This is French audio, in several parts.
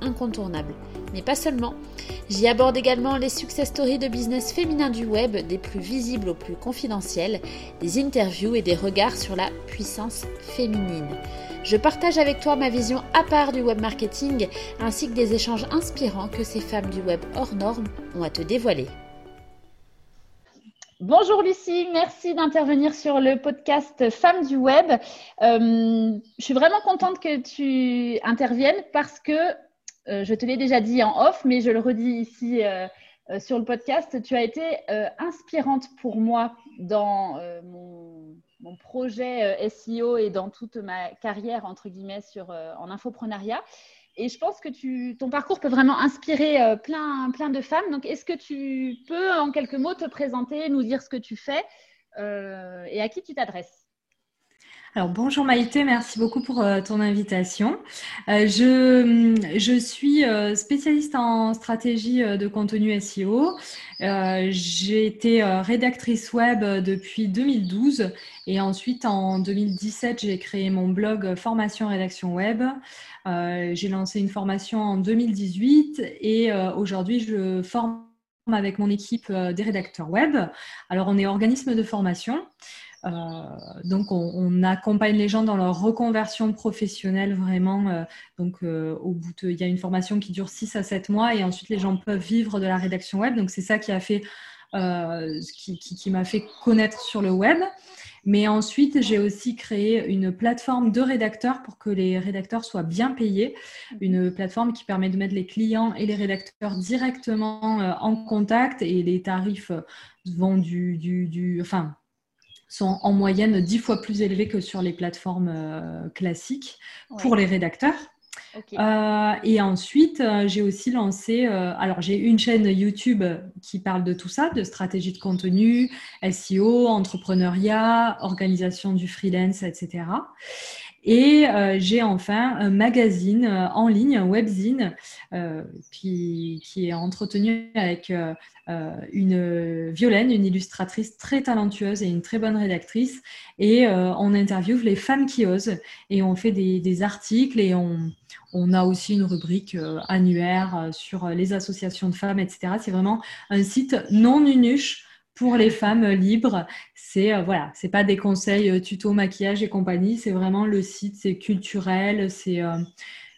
incontournable. Mais pas seulement. J'y aborde également les success stories de business féminin du web, des plus visibles aux plus confidentiels, des interviews et des regards sur la puissance féminine. Je partage avec toi ma vision à part du web marketing ainsi que des échanges inspirants que ces femmes du web hors normes ont à te dévoiler. Bonjour Lucie, merci d'intervenir sur le podcast Femmes du Web. Euh, je suis vraiment contente que tu interviennes parce que euh, je te l'ai déjà dit en off, mais je le redis ici euh, euh, sur le podcast. Tu as été inspirante pour moi dans mon, projet SEO et dans toute ma carrière, entre guillemets, en infoprenariat. Et je pense que ton parcours peut vraiment inspirer plein, plein de femmes. Donc, est-ce que tu peux, en quelques mots, te présenter, nous dire ce que tu fais et à qui tu t'adresses? Alors bonjour Maïté, merci beaucoup pour euh, ton invitation. Euh, je, je, suis euh, spécialiste en stratégie de contenu SEO. J'ai été rédactrice web depuis 2012 et ensuite en 2017 j'ai créé mon blog Formation Rédaction Web. j'ai lancé une formation en 2018 et aujourd'hui je forme avec mon équipe des rédacteurs web. Alors on est organisme de formation. Euh, donc, on, accompagne les gens dans leur reconversion professionnelle vraiment. Euh, donc, euh, au bout de, il y a une formation qui dure 6 à 7 mois et ensuite les gens peuvent vivre de la rédaction web. Donc, c'est ça qui a fait, qui, qui m'a fait connaître sur le web. Mais ensuite, j'ai aussi créé une plateforme de rédacteurs pour que les rédacteurs soient bien payés. Une plateforme qui permet de mettre les clients et les rédacteurs directement en contact et les tarifs vont du, du, du enfin, sont en moyenne dix fois plus élevés que sur les plateformes euh, classiques pour les rédacteurs. Euh, et ensuite, euh, j'ai aussi lancé, alors j'ai une chaîne YouTube qui parle de tout ça, de stratégie de contenu, SEO, entrepreneuriat, organisation du freelance, etc. Et j'ai enfin un magazine en ligne, un webzine, qui, qui, est entretenu avec euh, une Violaine, une illustratrice très talentueuse et une très bonne rédactrice. Et euh, on interviewe les femmes qui osent et on fait des, articles et on, on, a aussi une rubrique euh, annuaire sur les associations de femmes, etc. C'est vraiment un site non nunuche pour les femmes libres. C'est voilà, c'est pas des conseils tuto maquillage et compagnie. C'est vraiment le site, c'est culturel, c'est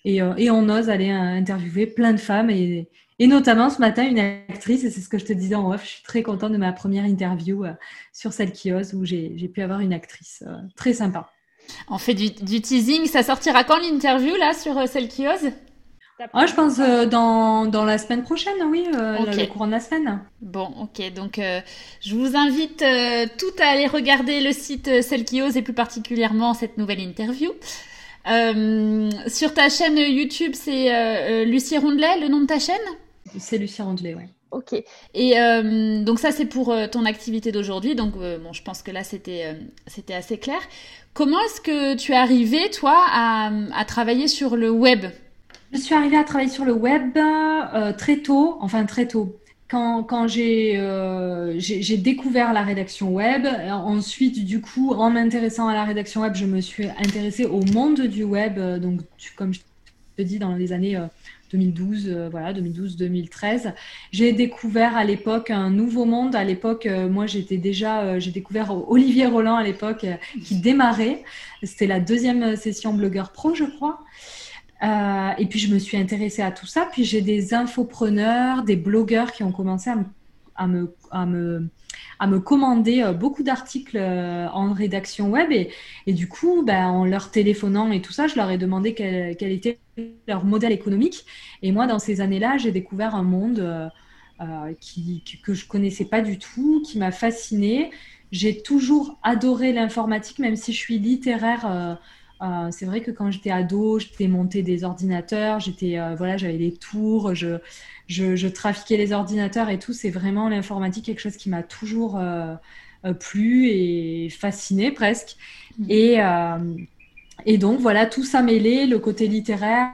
et, et, on ose aller interviewer plein de femmes et, notamment ce matin, une actrice, et c'est ce que je te disais en off, je suis très contente de ma première interview euh, sur Celle qui ose, où j'ai pu avoir une actrice euh, très sympa. On fait du, teasing, ça sortira quand l'interview là sur euh, Celle qui ose? Ah, je pense dans, dans, la semaine prochaine, oui, le courant de la semaine. Bon, ok. Donc, je vous invite toutes à aller regarder le site Celle qui ose et plus particulièrement cette nouvelle interview. sur ta chaîne YouTube, c'est Lucie Rondelet, le nom de ta chaîne? C'est Lucien Rondelet, ouais. Ok. Et euh, donc ça, c'est pour euh, ton activité d'aujourd'hui. Donc euh, bon, je pense que là, c'était c'était assez clair. Comment est-ce que tu es arrivé, toi, à, à, travailler sur le web? Je suis arrivée à travailler sur le web très tôt, enfin très tôt. Quand, quand j'ai j'ai découvert la rédaction web, ensuite, du coup, en m'intéressant à la rédaction web, je me suis intéressée au monde du web. Donc, comme je te dis, dans les années 2012, euh, voilà, 2012-2013. J'ai découvert à l'époque un nouveau monde. À l'époque, euh, moi, j'étais déjà, euh, j'ai découvert Olivier Roland à l'époque qui démarrait. C'était la deuxième session Blogueur Pro, je crois. Et puis, je me suis intéressée à tout ça. Puis, j'ai des infopreneurs, des blogueurs qui ont commencé à me, à me à me commander euh, beaucoup d'articles euh, en rédaction web et, du coup, ben, en leur téléphonant et tout ça, je leur ai demandé quel, était leur modèle économique. Et moi, dans ces années-là, j'ai découvert un monde euh, que je connaissais pas du tout, qui m'a fascinée. J'ai toujours adoré l'informatique, même si je suis littéraire. C'est vrai que quand j'étais ado, j'étais monté des ordinateurs, j'étais voilà, j'avais des tours, je, je, trafiquais les ordinateurs et tout. C'est vraiment l'informatique quelque chose qui m'a toujours euh, plu et fasciné presque. Mmh. Et, et donc voilà, tout ça mêlé, le côté littéraire,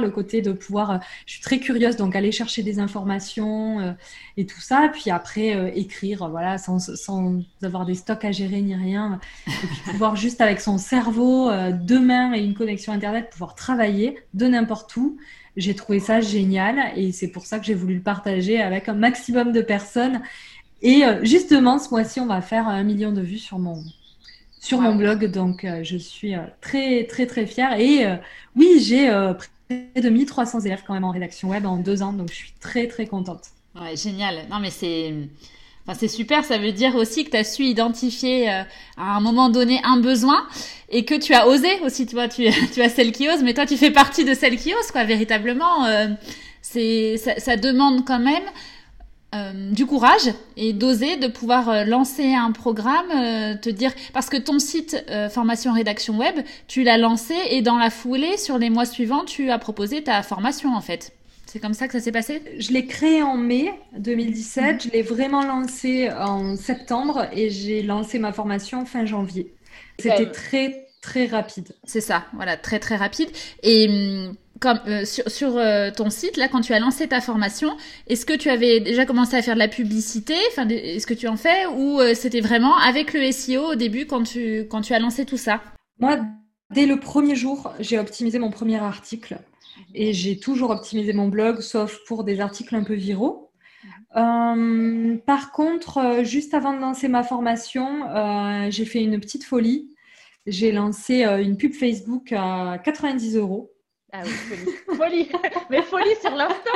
le côté de pouvoir, euh, je suis très curieuse, donc aller chercher des informations euh, et tout ça, puis après euh, écrire, voilà, sans, sans, avoir des stocks à gérer ni rien, et puis pouvoir juste avec son cerveau, deux mains et une connexion Internet, pouvoir travailler de n'importe où. J'ai trouvé ça génial et c'est pour ça que j'ai voulu le partager avec un maximum de personnes. Et justement, ce mois-ci, on va faire un million de vues sur mon, sur mon blog. Donc, je suis très, très, très fière. Et oui, j'ai de 1300 élèves quand même en rédaction web en deux ans, donc je suis très très contente. Ouais, génial. Non, mais c'est. Enfin, c'est super, ça veut dire aussi que tu as su identifier euh, à un moment donné un besoin et que tu as osé aussi, tu tu, tu as celle qui ose, mais toi tu fais partie de celle qui ose, quoi, véritablement. Euh, c'est, ça, demande quand même euh, du courage et d'oser de pouvoir euh, lancer un programme, euh, te dire parce que ton site formation rédaction web, tu l'as lancé et dans la foulée sur les mois suivants, tu as proposé ta formation en fait. C'est comme ça que ça s'est passé? Je l'ai créé en mai 2017, mhm. je l'ai vraiment lancé en septembre et j'ai lancé ma formation fin janvier. C'était très très rapide. C'est ça, voilà, très très rapide. Et hum, comme, euh, sur, euh, ton site, là, quand tu as lancé ta formation, est-ce que tu avais déjà commencé à faire de la publicité? Enfin, est-ce que tu en fais? Ou euh, c'était vraiment avec le SEO au début quand tu, quand tu as lancé tout ça? Moi, dès le premier jour, j'ai optimisé mon premier article. Et j'ai toujours optimisé mon blog, sauf pour des articles un peu viraux. par contre, juste avant de lancer ma formation, j'ai fait une petite folie. J'ai lancé une pub Facebook à 90 euros ah oui, folie. folie. Mais folie sur l'instant.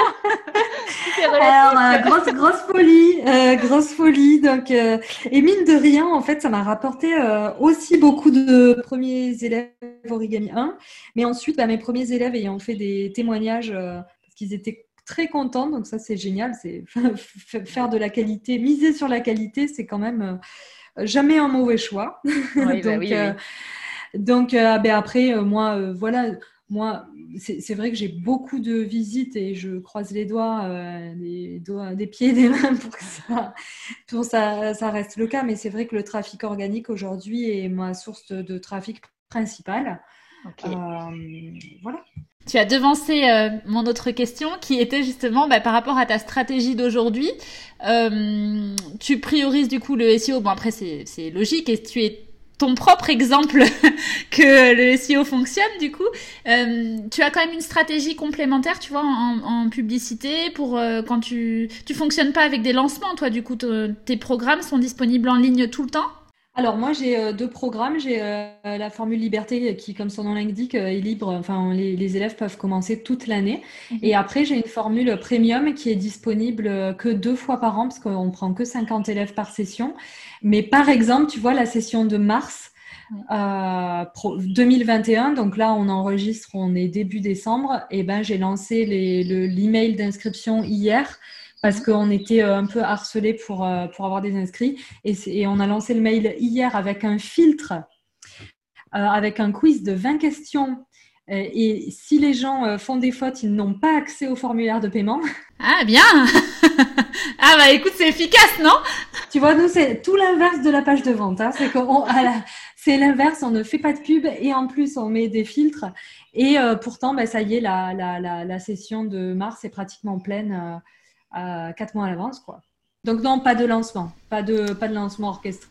Alors, euh, grosse, grosse folie, euh, grosse folie. Donc, euh, et mine de rien, en fait, ça m'a rapporté aussi beaucoup de premiers élèves origami 1. Mais ensuite, bah, mes premiers élèves ayant fait des témoignages parce qu'ils étaient très contents. Donc, ça, c'est génial. C'est faire de la qualité, miser sur la qualité, c'est quand même jamais un mauvais choix. Oui, bah donc, oui, oui. donc après, moi, voilà moi, c'est vrai que j'ai beaucoup de visites et je croise les doigts, euh, les doigts des pieds, des mains pour que ça, pour ça, ça reste le cas. Mais c'est vrai que le trafic organique aujourd'hui est ma source de, trafic principale. Euh, voilà. Tu as devancé euh, mon autre question qui était justement bah, par rapport à ta stratégie d'aujourd'hui. tu priorises du coup le SEO. Bon après c'est logique et tu es ton propre exemple que le SEO fonctionne du coup. Euh, tu as quand même une stratégie complémentaire, tu vois, en, publicité pour euh, quand tu tu fonctionnes pas avec des lancements, toi du coup tes programmes sont disponibles en ligne tout le temps? Alors moi j'ai euh, deux programmes, j'ai la formule liberté qui comme son nom l'indique est libre, enfin les, élèves peuvent commencer toute l'année. Mhm. et après j'ai une formule premium qui est disponible que deux fois par an parce qu'on prend que 50 élèves par session. Mais par exemple, tu vois, la session de mars 2021, euh, donc là, on enregistre, on est début décembre, et ben j'ai lancé l'email d'inscription hier parce qu'on était euh, un peu harcelé pour, euh, pour avoir des inscrits. Et, on a lancé le mail hier avec un filtre, avec un quiz de 20 questions. Et si les gens font des fautes, ils n'ont pas accès au formulaire de paiement. Ah bien Ah bah écoute, c'est efficace, non? Tu vois, nous, c'est tout l'inverse de la page de vente. Hein. C'est c'est l'inverse, on ne fait pas de pub et en plus, on met des filtres. Et euh, pourtant, bah, ça y est, la, la, la, session de mars est pratiquement pleine euh, quatre mois à l'avance. quoi. Donc non, pas de lancement, pas de, pas de lancement orchestré.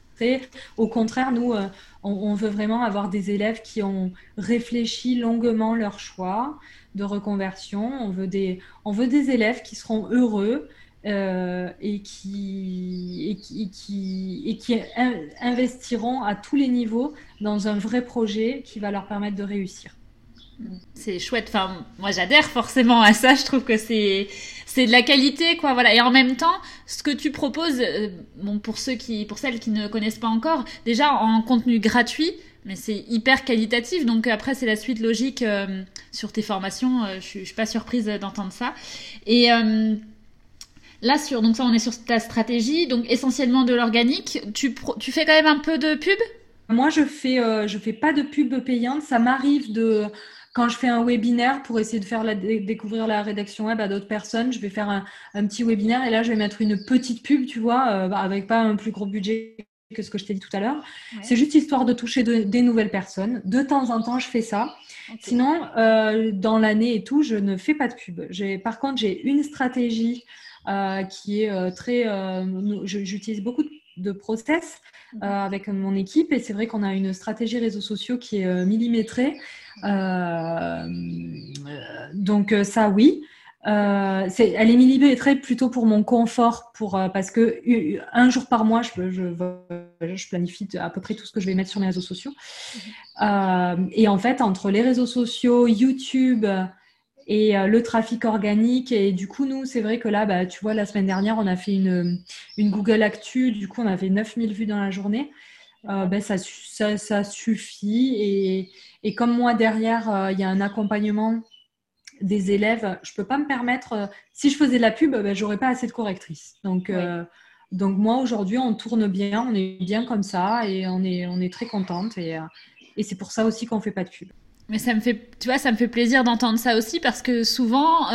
Au contraire, nous, euh, on, veut vraiment avoir des élèves qui ont réfléchi longuement leur choix de reconversion. On veut des, on veut des élèves qui seront heureux, euh, et, qui, et, qui, et, qui, investiront à tous les niveaux dans un vrai projet qui va leur permettre de réussir. C'est chouette. Enfin, moi, j'adhère forcément à ça. Je trouve que c'est c'est de la qualité, quoi. Voilà. Et en même temps, ce que tu proposes, euh, bon, pour ceux qui, pour celles qui ne connaissent pas encore, déjà en contenu gratuit, mais c'est hyper qualitatif. Donc après, c'est la suite logique euh, sur tes formations. je, suis, je suis pas surprise d'entendre ça. Et Là, sur, donc ça, on est sur ta stratégie, donc essentiellement de l'organique. Tu, tu fais quand même un peu de pub? Moi, je fais, euh, je fais pas de pub payante. Ça m'arrive de, quand je fais un webinaire pour essayer de faire la, découvrir la rédaction web à d'autres personnes, je vais faire un, petit webinaire et là, je vais mettre une petite pub, tu vois, euh, avec pas un plus gros budget que ce que je t'ai dit tout à l'heure. C'est juste histoire de toucher des nouvelles personnes. De temps en temps, je fais ça. Sinon, euh, dans l'année et tout, je ne fais pas de pub. Par contre, j'ai une stratégie euh, qui est euh, très. J'utilise beaucoup de process mhm. avec mon équipe et c'est vrai qu'on a une stratégie réseaux sociaux qui est millimétrée. donc, ça, oui. Euh, elle est millimétrée plutôt pour mon confort, pour, euh, parce que un jour par mois, je, je, je, planifie à peu près tout ce que je vais mettre sur mes réseaux sociaux. Mhm. Euh, et en fait, entre les réseaux sociaux, YouTube et le trafic organique, et du coup, nous, c'est vrai que là, bah, tu vois, la semaine dernière, on a fait une, une Google Actu, du coup, on avait 9000 vues dans la journée. Ben, ça, ça, ça, suffit. Et, et comme moi, derrière, il y a un accompagnement des élèves, je peux pas me permettre. Euh, si je faisais de la pub, ben, j'aurais pas assez de correctrices. Donc, euh, donc moi aujourd'hui, on tourne bien, on est bien comme ça et on est, on est très contente et, euh, et c'est pour ça aussi qu'on fait pas de pub. Mais ça me fait, tu vois, ça me fait plaisir d'entendre ça aussi parce que souvent,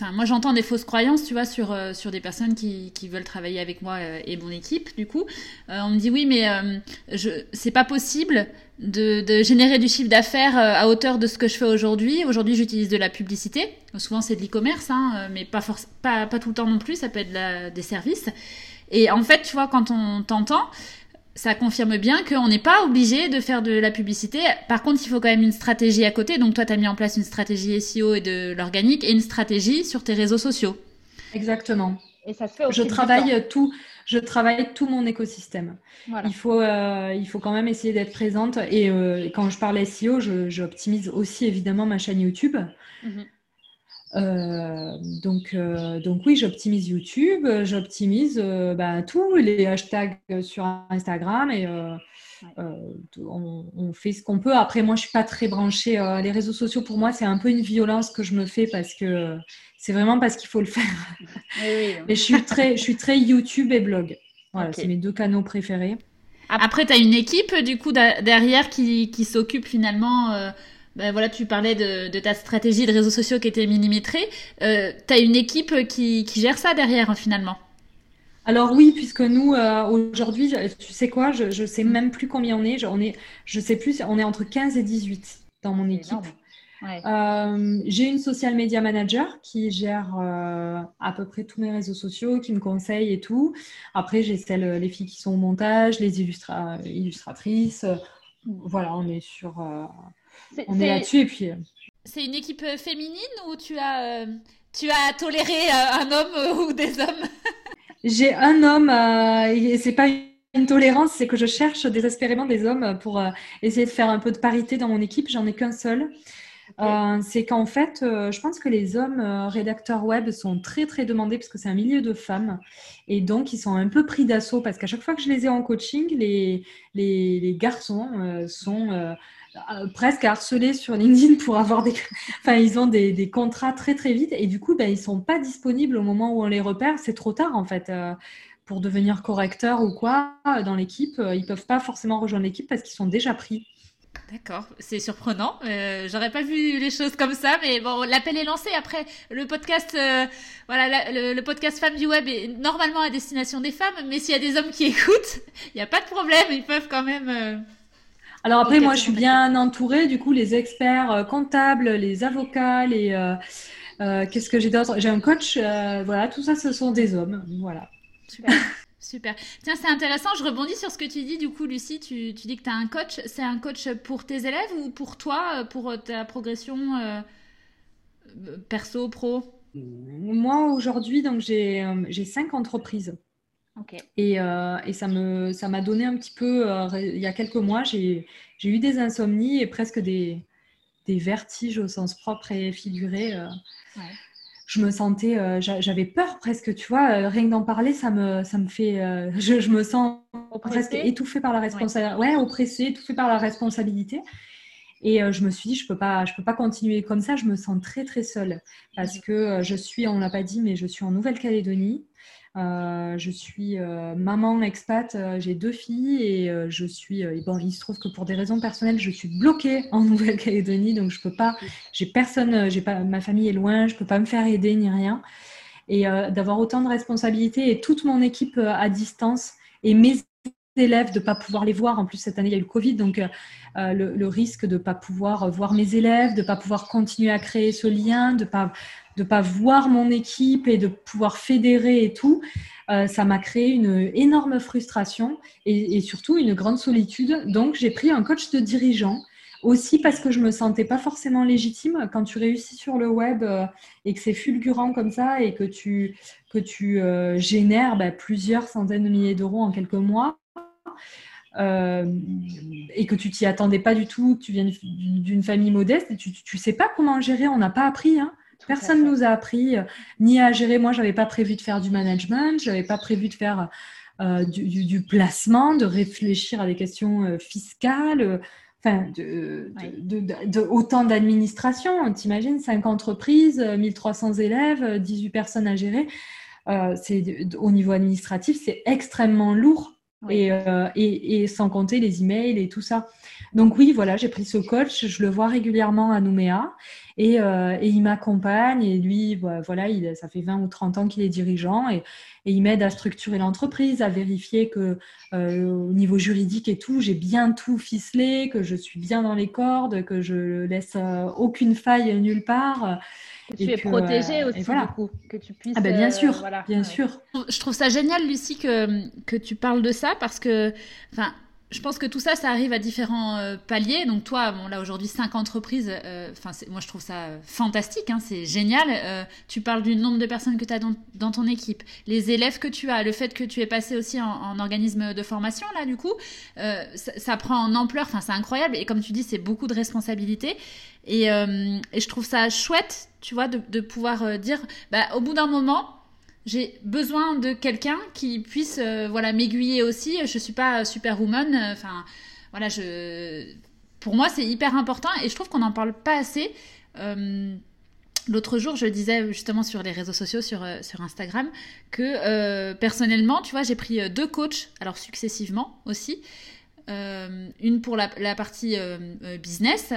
Enfin, moi j'entends des fausses croyances, tu vois, sur, euh, sur des personnes qui, qui veulent travailler avec moi euh, et mon équipe, du coup. Euh, on me dit oui, mais je c'est pas possible de, de générer du chiffre d'affaires à hauteur de ce que je fais aujourd'hui. Aujourd'hui, j'utilise de la publicité. Souvent, c'est de l'e-commerce, hein, mais pas, pas, pas tout le temps non plus, ça peut être la, des services. Et en fait, tu vois, quand on t'entend, ça confirme bien qu'on n'est pas obligé de faire de la publicité. Par contre, il faut quand même une stratégie à côté. Donc toi, tu as mis en place une stratégie SEO et de l'organique et une stratégie sur tes réseaux sociaux. Exactement. Et ça se fait je travaille tout, je travaille tout mon écosystème. Il faut, euh, il faut quand même essayer d'être présente. Et euh, quand je parle SEO, j'optimise aussi évidemment ma chaîne YouTube. Mhm. Euh, donc, euh, donc oui, j'optimise YouTube, j'optimise euh, bah, tous les hashtags sur Instagram et on, fait ce qu'on peut. Après, moi, je suis pas très branchée. les réseaux sociaux, pour moi, c'est un peu une violence que je me fais parce que c'est vraiment parce qu'il faut le faire. Oui, je suis très, je suis très YouTube et blog. Voilà, c'est mes deux canaux préférés. Après, tu as une équipe du coup derrière qui, qui s'occupe finalement ben voilà, tu parlais de, ta stratégie de réseaux sociaux qui était millimétrée. Euh, tu as une équipe qui, gère ça derrière, finalement? Alors oui, puisque nous, euh, aujourd'hui, tu sais quoi, je ne sais même plus combien on est. On est, je sais plus, on est entre 15 et 18 dans mon équipe. Euh, j'ai une social media manager qui gère à peu près tous mes réseaux sociaux, qui me conseille et tout. Après, j'ai celles, les filles qui sont au montage, les illustratrices. Voilà, on est sur on est, là-dessus et puis. Euh, c'est une équipe euh, féminine ou tu as, euh, tu as toléré un homme ou des hommes? J'ai un homme et c'est pas une tolérance, c'est que je cherche désespérément des hommes pour essayer de faire un peu de parité dans mon équipe. J'en ai qu'un seul. C'est qu'en fait, je pense que les hommes rédacteurs web sont très très demandés parce que c'est un milieu de femmes et donc ils sont un peu pris d'assaut parce qu'à chaque fois que je les ai en coaching, les, les, les garçons sont euh, presque harcelés sur LinkedIn pour avoir des. Enfin, ils ont des, des, contrats très très vite et du coup, ben, ils sont pas disponibles au moment où on les repère. C'est trop tard en fait. Euh, pour devenir correcteur ou quoi euh, dans l'équipe, ils peuvent pas forcément rejoindre l'équipe parce qu'ils sont déjà pris. D'accord, c'est surprenant. Euh, J'aurais pas vu les choses comme ça, mais bon, l'appel est lancé. Après, le podcast, voilà, le, podcast Femmes du Web est normalement à destination des femmes, mais s'il y a des hommes qui écoutent, il n'y a pas de problème, ils peuvent quand même. Alors après, moi, je suis bien entourée. Du coup, les experts euh, comptables, les avocats, les euh, euh, qu'est-ce que j'ai d'autre? J'ai un coach. voilà, tout ça, ce sont des hommes. Voilà. Super. Super. Tiens, c'est intéressant. Je rebondis sur ce que tu dis. Du coup, Lucie, tu, tu dis que tu as un coach. C'est un coach pour tes élèves ou pour toi, pour ta progression perso, pro? Moi, aujourd'hui, donc j'ai cinq entreprises. Euh, et, ça me ça m'a donné un petit peu, euh, il y a quelques mois, j'ai eu des insomnies et presque des, des, vertiges au sens propre et figuré. Euh. Je me sentais, j'avais peur presque, tu vois, rien que d'en parler, ça me, ça me fait, je, me sens presque étouffée par la responsabilité, ouais. oppressée, étouffée par la responsabilité. Et je me suis dit, je peux pas, je peux pas continuer comme ça. Je me sens très très seule parce que je suis, on l'a pas dit, mais je suis en Nouvelle-Calédonie. Euh, je suis euh, maman expat, euh, j'ai deux filles et je suis. bon, il se trouve que pour des raisons personnelles, je suis bloquée en Nouvelle-Calédonie, donc je peux pas. J'ai personne, j'ai pas. Ma famille est loin, je peux pas me faire aider ni rien. Et d'avoir autant de responsabilités et toute mon équipe à distance et mes élèves, de ne pas pouvoir les voir. En plus, cette année, il y a eu le Covid, donc euh, le, risque de ne pas pouvoir voir mes élèves, de ne pas pouvoir continuer à créer ce lien, de ne pas, de pas voir mon équipe et de pouvoir fédérer et tout, euh, ça m'a créé une énorme frustration et, surtout une grande solitude. Donc, j'ai pris un coach de dirigeant aussi parce que je me sentais pas forcément légitime quand tu réussis sur le web euh, et que c'est fulgurant comme ça et que tu, que tu euh, génères bah, plusieurs centaines de milliers d'euros en quelques mois. Euh, et que tu t'y attendais pas du tout, tu viens d'une famille modeste et tu ne sais pas comment gérer, on n'a pas appris. Hein. Personne ne nous a appris ni à gérer. Moi, j'avais pas prévu de faire du management, j'avais pas prévu de faire du, du, placement, de réfléchir à des questions fiscales enfin, de, de, autant d'administration. T'imagines, 5 entreprises, 1300 élèves, 18 personnes à gérer. Euh, c'est au niveau administratif, c'est extrêmement lourd. Euh, et, et, sans compter les emails et tout ça. Donc oui, voilà, j'ai pris ce coach, je le vois régulièrement à Nouméa et, euh, et il m'accompagne et lui, voilà, il, ça fait 20 ou 30 ans qu'il est dirigeant et, et il m'aide à structurer l'entreprise, à vérifier que euh, au niveau juridique et tout, j'ai bien tout ficelé, que je suis bien dans les cordes, que je laisse euh, aucune faille nulle part. Que tu es protégée aussi, du coup, que tu puisses. Ah ben bien sûr, bien sûr. Je trouve ça génial, Lucie, que, que tu parles de ça parce que, enfin, je pense que tout ça, ça arrive à différents euh, paliers. Donc toi, là aujourd'hui, cinq entreprises. Euh, moi je trouve ça fantastique. Hein, c'est génial. Euh, tu parles du nombre de personnes que tu as dans, ton équipe, les élèves que tu as, le fait que tu es passé aussi en, organisme de formation là, du coup, ça, prend en ampleur. Enfin, c'est incroyable. Et comme tu dis, c'est beaucoup de responsabilités. Et, je trouve ça chouette, tu vois, de, de pouvoir dire, bah, au bout d'un moment j'ai besoin de quelqu'un qui puisse euh, voilà m'aiguiller aussi. Je suis pas superwoman euh, enfin voilà pour moi c'est hyper important et je trouve qu'on n'en parle pas assez. Euh, L'autre jour, je disais justement sur les réseaux sociaux, sur, sur Instagram, que personnellement, tu vois, j'ai pris deux coachs, alors successivement aussi, euh, une pour la, partie euh, euh, business,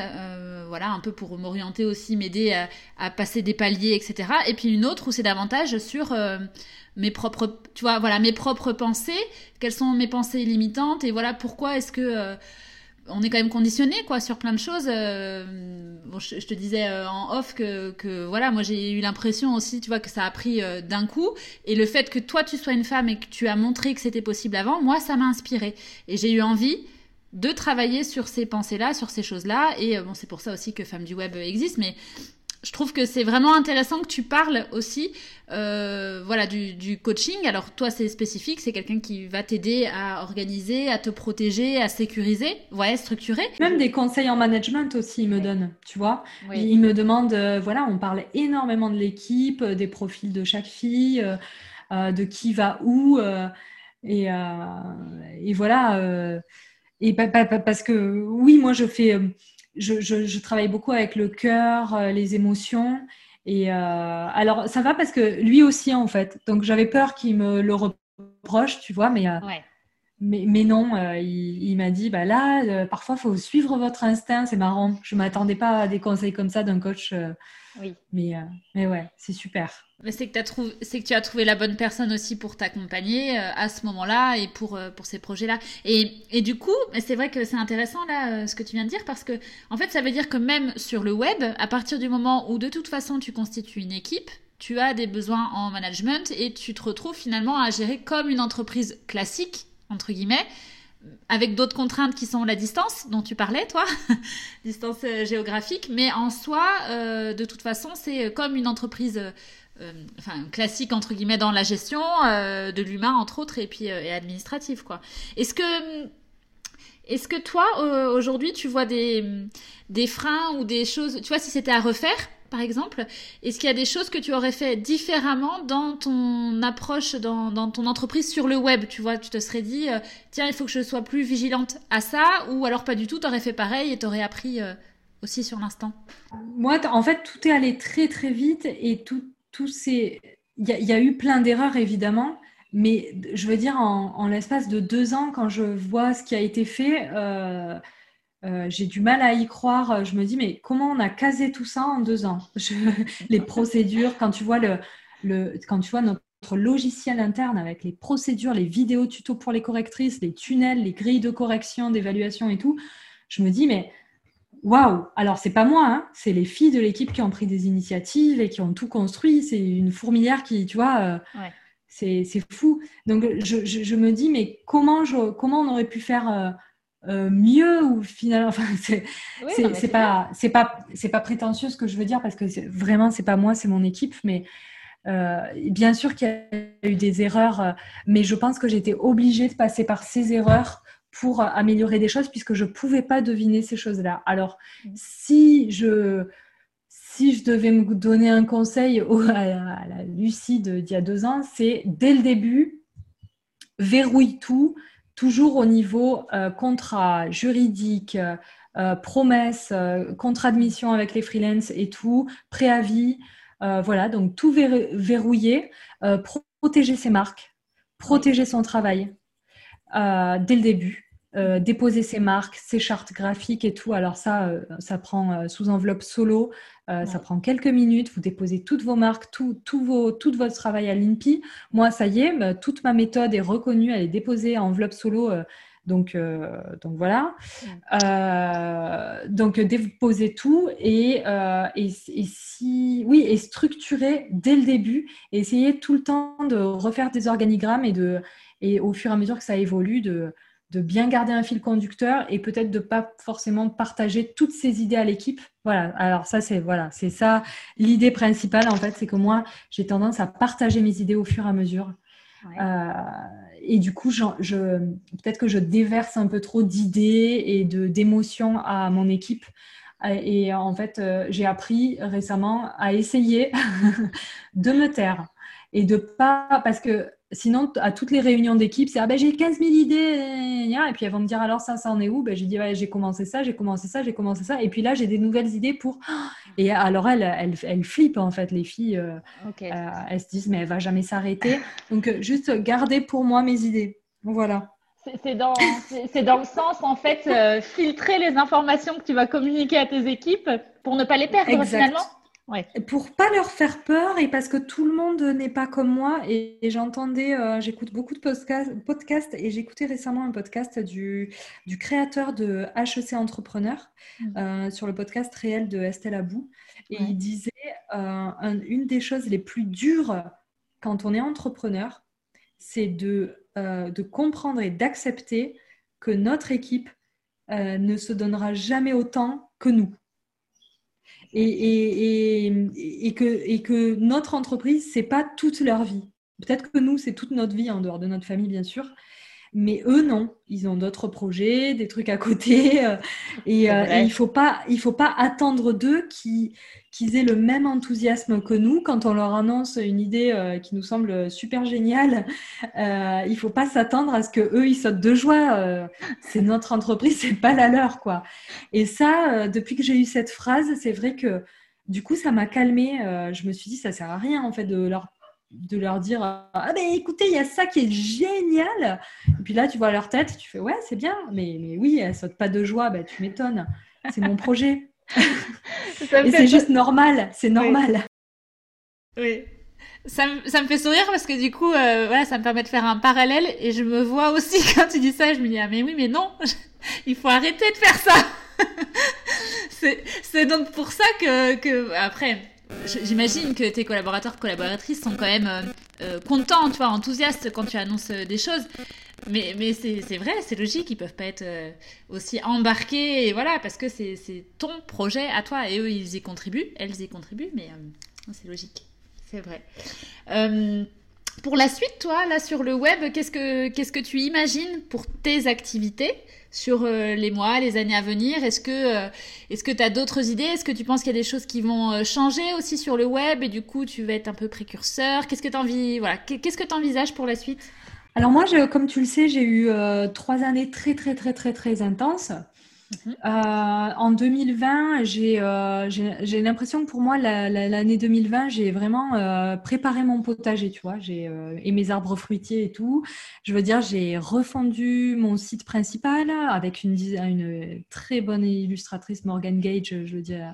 voilà, un peu pour m'orienter aussi, m'aider à, passer des paliers, etc. Et puis une autre où c'est davantage sur mes propres, voilà, mes propres pensées, quelles sont mes pensées limitantes et voilà pourquoi est-ce que on est quand même conditionné quoi sur plein de choses. Euh, je, te disais euh, en off que, voilà, moi j'ai eu l'impression aussi, tu vois, que ça a pris euh, d'un coup. Et le fait que toi tu sois une femme et que tu as montré que c'était possible avant, moi ça m'a inspiré. Et j'ai eu envie de travailler sur ces pensées-là, sur ces choses-là. Et bon, c'est pour ça aussi que Femmes du Web existe, mais je trouve que c'est vraiment intéressant que tu parles aussi euh, voilà, du, coaching. Alors toi, c'est spécifique, c'est quelqu'un qui va t'aider à organiser, à te protéger, à sécuriser, ouais, structurer. Même des conseils en management aussi, il me donne, tu vois. Il, me demande, euh, voilà, on parle énormément de l'équipe, euh, des profils de chaque fille, de qui va où. et, et, voilà. et parce que oui, moi, je fais je, travaille beaucoup avec le cœur, euh, les émotions. Et euh, alors, ça va parce que lui aussi, en fait. Donc, j'avais peur qu'il me le reproche, tu vois, mais, euh, mais, mais, non, il, m'a dit, bah là, parfois, il faut suivre votre instinct. C'est marrant. Je ne m'attendais pas à des conseils comme ça d'un coach. Oui. Mais, mais ouais, c'est super. Mais c'est que, que, tu as trouvé la bonne personne aussi pour t'accompagner euh, à ce moment-là et pour, euh, pour ces projets-là. Et, et, du coup, c'est vrai que c'est intéressant là euh, ce que tu viens de dire parce que en fait, ça veut dire que même sur le web, à partir du moment où de toute façon tu constitues une équipe, tu as des besoins en management et tu te retrouves finalement à gérer comme une entreprise classique, entre guillemets, avec d'autres contraintes qui sont la distance dont tu parlais, toi, distance géographique, mais en soi, de toute façon, c'est comme une entreprise euh, enfin classique entre guillemets dans la gestion euh, de l'humain entre autres et puis euh, et administratif quoi. Est-ce que est-ce que toi aujourd'hui tu vois des des freins ou des choses tu vois si c'était à refaire par exemple Est-ce qu'il y a des choses que tu aurais fait différemment dans ton approche, dans, ton entreprise sur le web Tu vois, tu te serais dit, tiens, il faut que je sois plus vigilante à ça, ou alors pas du tout, tu aurais fait pareil et tu aurais appris aussi sur l'instant? Moi, en fait, tout est allé très très vite et tout, tous ces. Il y, a eu plein d'erreurs, évidemment, mais je veux dire, en, l'espace de deux ans, quand je vois ce qui a été fait, euh, euh, j'ai du mal à y croire. Je me dis, mais comment on a casé tout ça en deux ans? Les procédures, quand tu vois, le, le, quand tu vois notre logiciel interne avec les procédures, les vidéos tutos pour les correctrices, les tunnels, les grilles de correction, d'évaluation et tout, je me dis, mais waouh Alors, c'est pas moi, hein, c'est les filles de l'équipe qui ont pris des initiatives et qui ont tout construit. C'est une fourmilière qui, tu vois, euh, c'est fou. Donc, je, me dis, mais comment, je, comment on aurait pu faire euh, euh, mieux ou finalement, enfin, c'est pas, c'est pas, c'est pas prétentieux ce que je veux dire parce que vraiment, c'est pas moi, c'est mon équipe, mais bien sûr qu'il y a eu des erreurs, mais je pense que j'étais obligée de passer par ces erreurs pour améliorer des choses puisque je pouvais pas deviner ces choses-là. Alors, mm. si je, si je devais me donner un conseil à, la, Lucide d'il y a deux ans, c'est dès le début, verrouille tout, toujours au niveau euh, contrat juridique, euh, promesse, euh, contrat de mission avec les freelances et tout, préavis. voilà, donc tout verrouiller, protéger ses marques, protéger son travail. dès le début. Euh, déposer ses marques, ses chartes graphiques et tout. Alors ça, euh, ça prend euh, sous enveloppe solo, ça prend quelques minutes. Vous déposez toutes vos marques, tout, vos, tout votre travail à l'INPI. Moi, ça y est, toute ma méthode est reconnue, elle est déposée en enveloppe solo. donc, donc voilà. donc déposer tout et, et, si oui et structurer dès le début et essayer tout le temps de refaire des organigrammes et de et au fur et à mesure que ça évolue de de bien garder un fil conducteur et peut-être de pas forcément partager toutes ces idées à l'équipe. Voilà. Alors ça c'est voilà, c'est ça l'idée principale en fait, c'est que moi j'ai tendance à partager mes idées au fur et à mesure. Euh, et du coup, je, peut-être que je déverse un peu trop d'idées et de d'émotions à mon équipe. Et en fait, euh, j'ai appris récemment à essayer de me taire et de pas parce que sinon, à toutes les réunions d'équipe, c'est ah ben j'ai 15 000 idées, et puis elles vont me dire alors ça, ça en est où? Ben, J'ai dit j'ai commencé ça, j'ai commencé ça, j'ai commencé ça, et puis là j'ai des nouvelles idées pour. Et alors elles, elles, elles flippent en fait, les filles, euh, euh, elles se disent mais elle va jamais s'arrêter. Donc euh, juste garder pour moi mes idées. Voilà. C'est dans, dans, le sens, en fait, filtrer les informations que tu vas communiquer à tes équipes pour ne pas les perdre finalement. Ouais. Pour pas leur faire peur et parce que tout le monde n'est pas comme moi. Et, j'entendais, euh, j'écoute beaucoup de podcasts et j'écoutais récemment un podcast du, du créateur de HEC Entrepreneur mmh. euh, sur le podcast réel de Estelle Abou. Et il disait euh, une des choses les plus dures quand on est entrepreneur, c'est de, de comprendre et d'accepter que notre équipe ne se donnera jamais autant que nous et, que, que notre entreprise, c'est pas toute leur vie. Peut-être que nous, c'est toute notre vie en dehors de notre famille, bien sûr. Mais eux, non. Ils ont d'autres projets, des trucs à côté. Euh, et, euh, il ne faut, pas, il faut pas attendre d'eux qu'ils aient le même enthousiasme que nous quand on leur annonce une idée euh, qui nous semble super géniale. il ne faut pas s'attendre à ce qu'eux, ils sautent de joie. c'est notre entreprise, c'est pas la leur. quoi. Et ça, depuis que j'ai eu cette phrase, c'est vrai que du coup, ça m'a calmée. je me suis dit, ça sert à rien en fait de leur de leur dire ah ben écoutez il y a ça qui est génial. Et puis là tu vois leur tête tu fais ouais c'est bien. Mais, mais oui elle saute pas de joie. Ben, tu m'étonnes. C'est mon projet. Et c'est juste normal. C'est normal. Oui. Ça me, ça me, fait sourire parce que du coup euh, voilà ça me permet de faire un parallèle. Et je me vois aussi quand tu dis ça je me dis ah mais oui mais non. Il faut arrêter de faire ça. C'est donc pour ça que, que après J'imagine que tes collaborateurs, collaboratrices sont quand même euh, euh, contents, tu vois, enthousiastes quand tu annonces euh, des choses. Mais, mais c'est vrai, c'est logique, ils peuvent pas être aussi embarqués, et voilà, parce que c'est ton projet à toi, et eux, ils y contribuent, elles y contribuent, mais c'est logique, c'est vrai. pour la suite, toi, là, sur le web, qu'est-ce que, qu'est-ce que tu imagines pour tes activités? Sur euh, les mois, les années à venir. Est-ce que euh, est-ce que tu as d'autres idées? Est-ce que tu penses qu'il y a des choses qui vont euh, changer aussi sur le web? Et du coup tu vas être un peu précurseur. Qu'est-ce que tu voilà, qu'est-ce que tu envisages pour la suite? Alors moi, comme tu le sais, j'ai eu trois années très très très très très intenses. Mhm. Euh, en 2020, euh, j'ai l'impression que pour moi, l'année 2020, j'ai vraiment euh, préparé mon potager, tu vois, j'ai et mes arbres fruitiers et tout. Je veux dire, j'ai refondu mon site principal avec une, une très bonne illustratrice, Morgan Gage, je veux dire,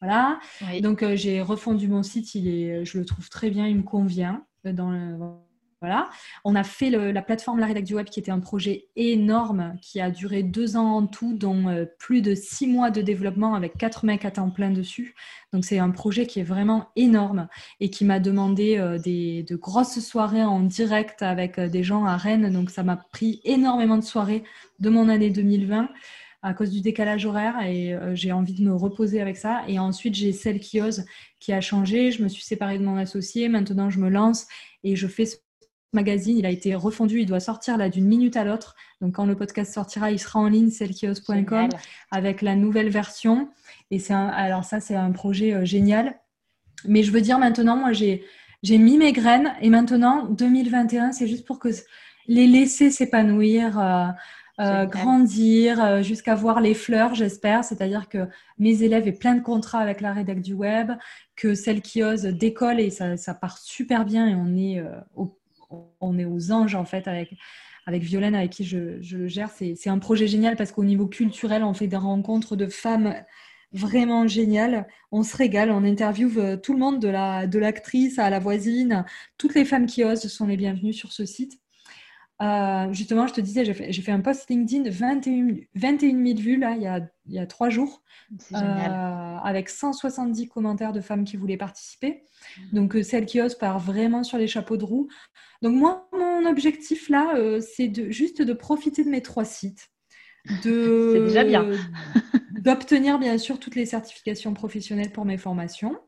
voilà. Donc, j'ai refondu mon site, il est, je le trouve très bien, il me convient. dans le, voilà. On a fait la plateforme La Rédac du Web qui était un projet énorme qui a duré deux ans en tout, dont euh, plus de six mois de développement avec quatre mecs à temps plein dessus. Donc c'est un projet qui est vraiment énorme et qui m'a demandé euh, des, de grosses soirées en direct avec euh, des gens à Rennes. Donc ça m'a pris énormément de soirées de mon année 2020 à cause du décalage horaire et j'ai envie de me reposer avec ça. Et ensuite, j'ai celle qui ose qui a changé. Je me suis séparée de mon associé. Maintenant, je me lance et je fais ce magazine, il a été refondu, il doit sortir là d'une minute à l'autre. Donc quand le podcast sortira, il sera en ligne, selkios.com avec la nouvelle version. Et c'est alors ça, c'est un projet euh, génial. Mais je veux dire maintenant, moi, j'ai, j'ai mis mes graines et maintenant, 2021, c'est juste pour que les laisser s'épanouir. Euh, euh, grandir jusqu'à voir les fleurs, j'espère. C'est-à-dire que mes élèves aient plein de contrats avec la rédac du web, que celle qui ose décolle et ça, ça part super bien et on est au on est aux anges en fait avec, Violaine avec qui je, le gère. C'est un projet génial parce qu'au niveau culturel, on fait des rencontres de femmes vraiment géniales. On se régale, on interviewe euh, tout le monde de l'actrice la, de à la voisine. Toutes les femmes qui osent sont les bienvenues sur ce site. Euh, justement, je te disais, j'ai fait, un post LinkedIn, 21, 21 000 vues là, il y a, il y trois jours, euh, avec 170 commentaires de femmes qui voulaient participer. Mmh. Donc, celle qui ose part vraiment sur les chapeaux de roue. Donc moi, mon objectif là, euh, c'est de, juste de profiter de mes trois sites. De, déjà bien. d'obtenir bien sûr toutes les certifications professionnelles pour mes formations.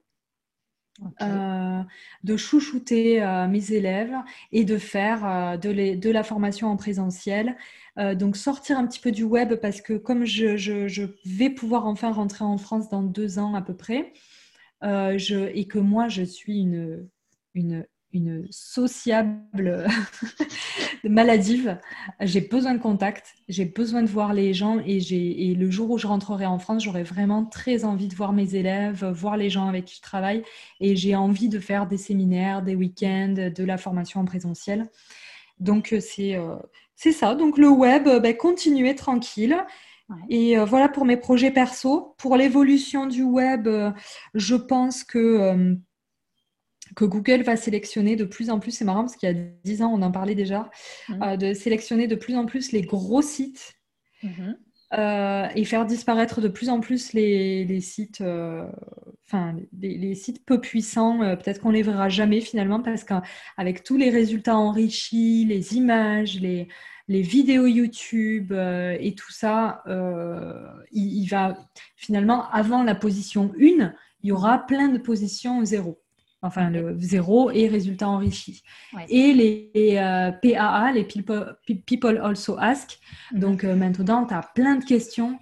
Euh, de chouchouter euh, mes élèves et de faire de, de, la formation en présentiel. donc sortir un petit peu du web parce que comme je, vais pouvoir enfin rentrer en France dans deux ans à peu près, et que moi je suis une une sociable maladive. J'ai besoin de contact, j'ai besoin de voir les gens et, et le jour où je rentrerai en France, j'aurai vraiment très envie de voir mes élèves, voir les gens avec qui je travaille et j'ai envie de faire des séminaires, des week-ends, de la formation en présentiel. Donc c'est euh, c'est ça. Donc le web, euh, ben, continuer tranquille. Et euh, voilà pour mes projets perso. Pour l'évolution du web, je pense que que Google va sélectionner de plus en plus, c'est marrant parce qu'il y a 10 ans, on en parlait déjà, mmh. euh, de sélectionner de plus en plus les gros sites mmh. euh, et faire disparaître de plus en plus les, sites, euh, enfin, les, sites peu puissants. Peut-être qu'on les verra jamais finalement parce qu'avec tous les résultats enrichis, les images, les, les vidéos YouTube et tout ça, il, il, va finalement, avant la position 1, il y aura plein de positions 0 enfin le zéro et résultat enrichi. Et les, PAA, les euh, People, Also Ask. Mhm. Donc euh, maintenant, tu as plein de questions.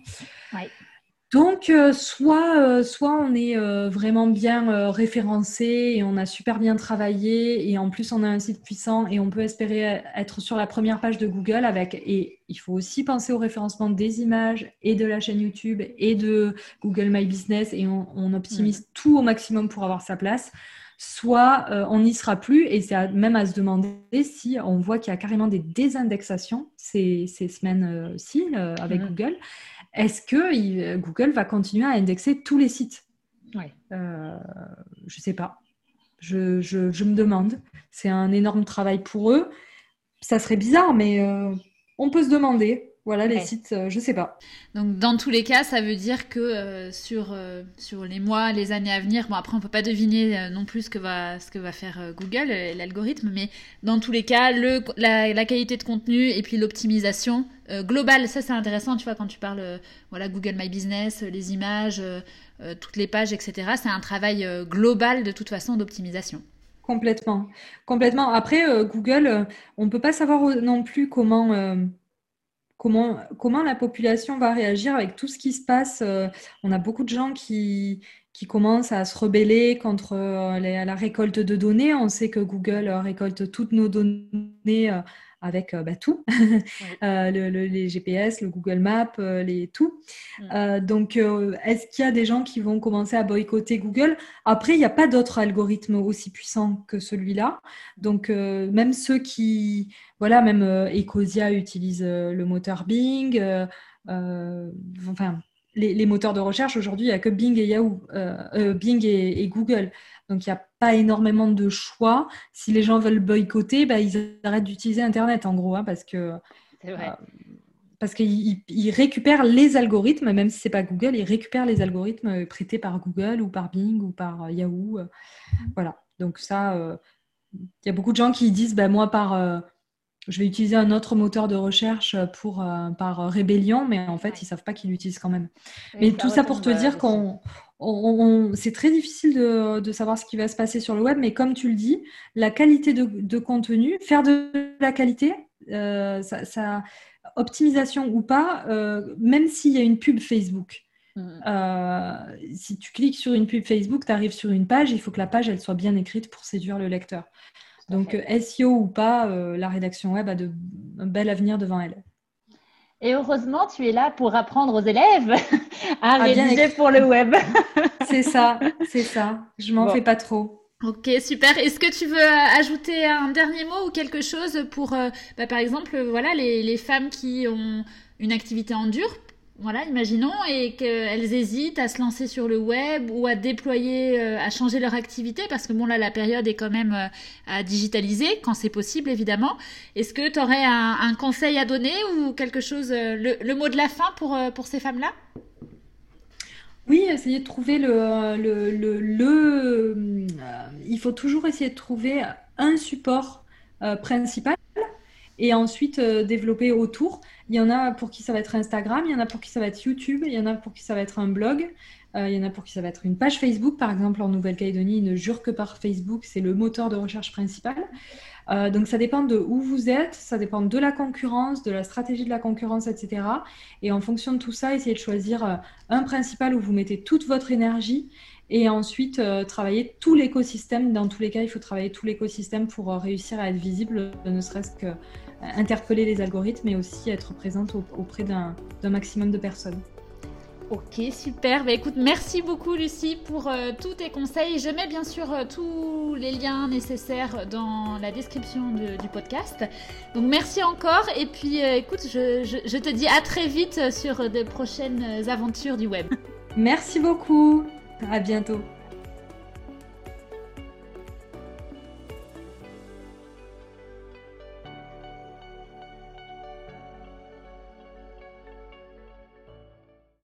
Donc, euh, soit, soit on est vraiment bien référencé et on a super bien travaillé et en plus on a un site puissant et on peut espérer être sur la première page de Google avec. Et il faut aussi penser au référencement des images et de la chaîne YouTube et de Google My Business et on, optimise tout au maximum pour avoir sa place soit euh, on n'y sera plus et c'est même à se demander si on voit qu'il y a carrément des désindexations ces, semaines-ci euh, avec mhm. Google. Est-ce que Google va continuer à indexer tous les sites? Ouais. Euh, je ne sais pas. Je, je, me demande. C'est un énorme travail pour eux. Ça serait bizarre, mais on peut se demander. Voilà, les sites, euh, je sais pas. Donc, dans tous les cas, ça veut dire que euh, sur, euh, sur les mois, les années à venir, bon, après, on peut pas deviner non plus ce que va, ce que va faire Google, l'algorithme, mais dans tous les cas, le, la, qualité de contenu et puis l'optimisation globale, ça, c'est intéressant, tu vois, quand tu parles, voilà, Google My Business, les images, toutes les pages, etc. C'est un travail global, de toute façon, d'optimisation. Complètement. Complètement. Après, Google, on peut pas savoir non plus comment comment, la population va réagir avec tout ce qui se passe. Euh, on a beaucoup de gens qui, commencent à se rebeller contre euh, la récolte de données. On sait que Google récolte toutes nos données euh, avec euh, bah, tout, euh, les GPS, le Google Maps, euh, les tout. donc, est-ce qu'il y a des gens qui vont commencer à boycotter Google? Après, il n'y a pas d'autre algorithme aussi puissant que celui-là. Donc, même ceux qui, voilà, même Ecosia utilise le moteur Bing. enfin, les, moteurs de recherche, aujourd'hui, il n'y a que Bing et Yahoo, Bing et, Google. Donc, il n'y a pas énormément de choix. Si les gens veulent boycotter, bah, ils arrêtent d'utiliser Internet, en gros, hein, parce que parce qu'ils récupèrent les algorithmes, même si ce n'est pas Google, ils récupèrent les algorithmes prêtés par Google ou par Bing ou par euh, Yahoo. Euh, voilà. Donc ça, euh, il y a beaucoup de gens qui disent, bah, moi, par, je vais utiliser un autre moteur de recherche pour, par rébellion, mais en fait, ils ne savent pas qu'ils l'utilisent quand même. mais tout ça pour te dire qu'on... c'est très difficile de, savoir ce qui va se passer sur le web, mais comme tu le dis, la qualité de, contenu, faire de la qualité, ça, optimisation ou pas, euh, même s'il y a une pub Facebook. Mm. Euh, si tu cliques sur une pub Facebook, tu arrives sur une page, il faut que la page elle soit bien écrite pour séduire le lecteur. Donc euh, SEO ou pas, la rédaction web a de, un bel avenir devant elle. Et heureusement, tu es là pour apprendre aux élèves à, rédiger pour le web. c'est ça, c'est ça. Je m'en fais pas trop. Ok, super. Est-ce que tu veux euh, ajouter un dernier mot ou quelque chose pour, euh, bah, par exemple, voilà, les, femmes qui ont une activité en dur, voilà, imaginons, et qu'elles hésitent à se lancer sur le web ou à déployer, euh, à changer leur activité, parce que bon, là, la période est quand même à digitaliser, quand c'est possible, évidemment. Est-ce que tu aurais un, conseil à donner ou quelque chose, le, mot de la fin pour, pour ces femmes-là? Oui, essayer de trouver le, le, euh, il faut toujours essayer de trouver un support euh, principal et ensuite euh, développer autour. Il y en a pour qui ça va être Instagram, il y en a pour qui ça va être YouTube, il y en a pour qui ça va être un blog, il y en a pour qui ça va être une page Facebook. Par exemple, en Nouvelle-Calédonie, ils ne jurent que par Facebook, c'est le moteur de recherche principal. Euh, donc ça dépend de où vous êtes, ça dépend de la concurrence, de la stratégie de la concurrence, etc. Et en fonction de tout ça, essayez de choisir euh, un principal où vous mettez toute votre énergie et ensuite euh, travailler tout l'écosystème. Dans tous les cas, il faut travailler tout l'écosystème pour réussir à être visible, ne serait-ce que interpeller les algorithmes, mais aussi être présente auprès d'un maximum de personnes. Ok, super. Bah, écoute, merci beaucoup Lucie pour euh, tous tes conseils. Je mets bien sûr euh, tous les liens nécessaires dans la description du podcast. Donc merci encore. Et puis euh, écoute, je, te dis à très vite sur de prochaines aventures du web. Merci beaucoup. À bientôt.